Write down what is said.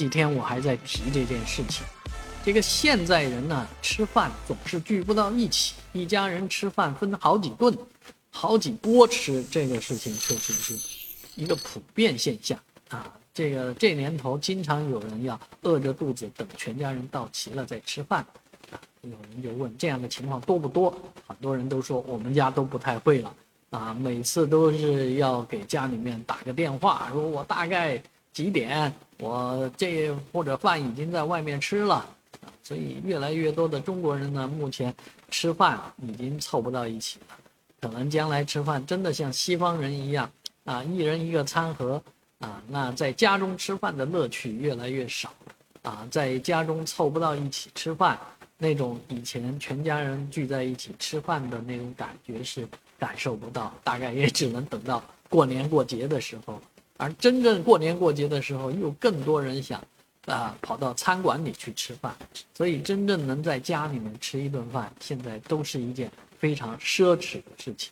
几天我还在提这件事情。这个现在人呢，吃饭总是聚不到一起，一家人吃饭分好几顿，好几锅吃，这个事情确实是一个普遍现象啊。这个这年头，经常有人要饿着肚子等全家人到齐了再吃饭，啊，有人就问这样的情况多不多？很多人都说我们家都不太会了，啊，每次都是要给家里面打个电话，说我大概几点，我这或者饭已经在外面吃了。所以，越来越多的中国人呢，目前吃饭已经凑不到一起了。可能将来吃饭真的像西方人一样啊，一人一个餐盒啊，那在家中吃饭的乐趣越来越少啊，在家中凑不到一起吃饭，那种以前全家人聚在一起吃饭的那种感觉是感受不到，大概也只能等到过年过节的时候。而真正过年过节的时候，又更多人想。啊，跑到餐馆里去吃饭，所以真正能在家里面吃一顿饭，现在都是一件非常奢侈的事情。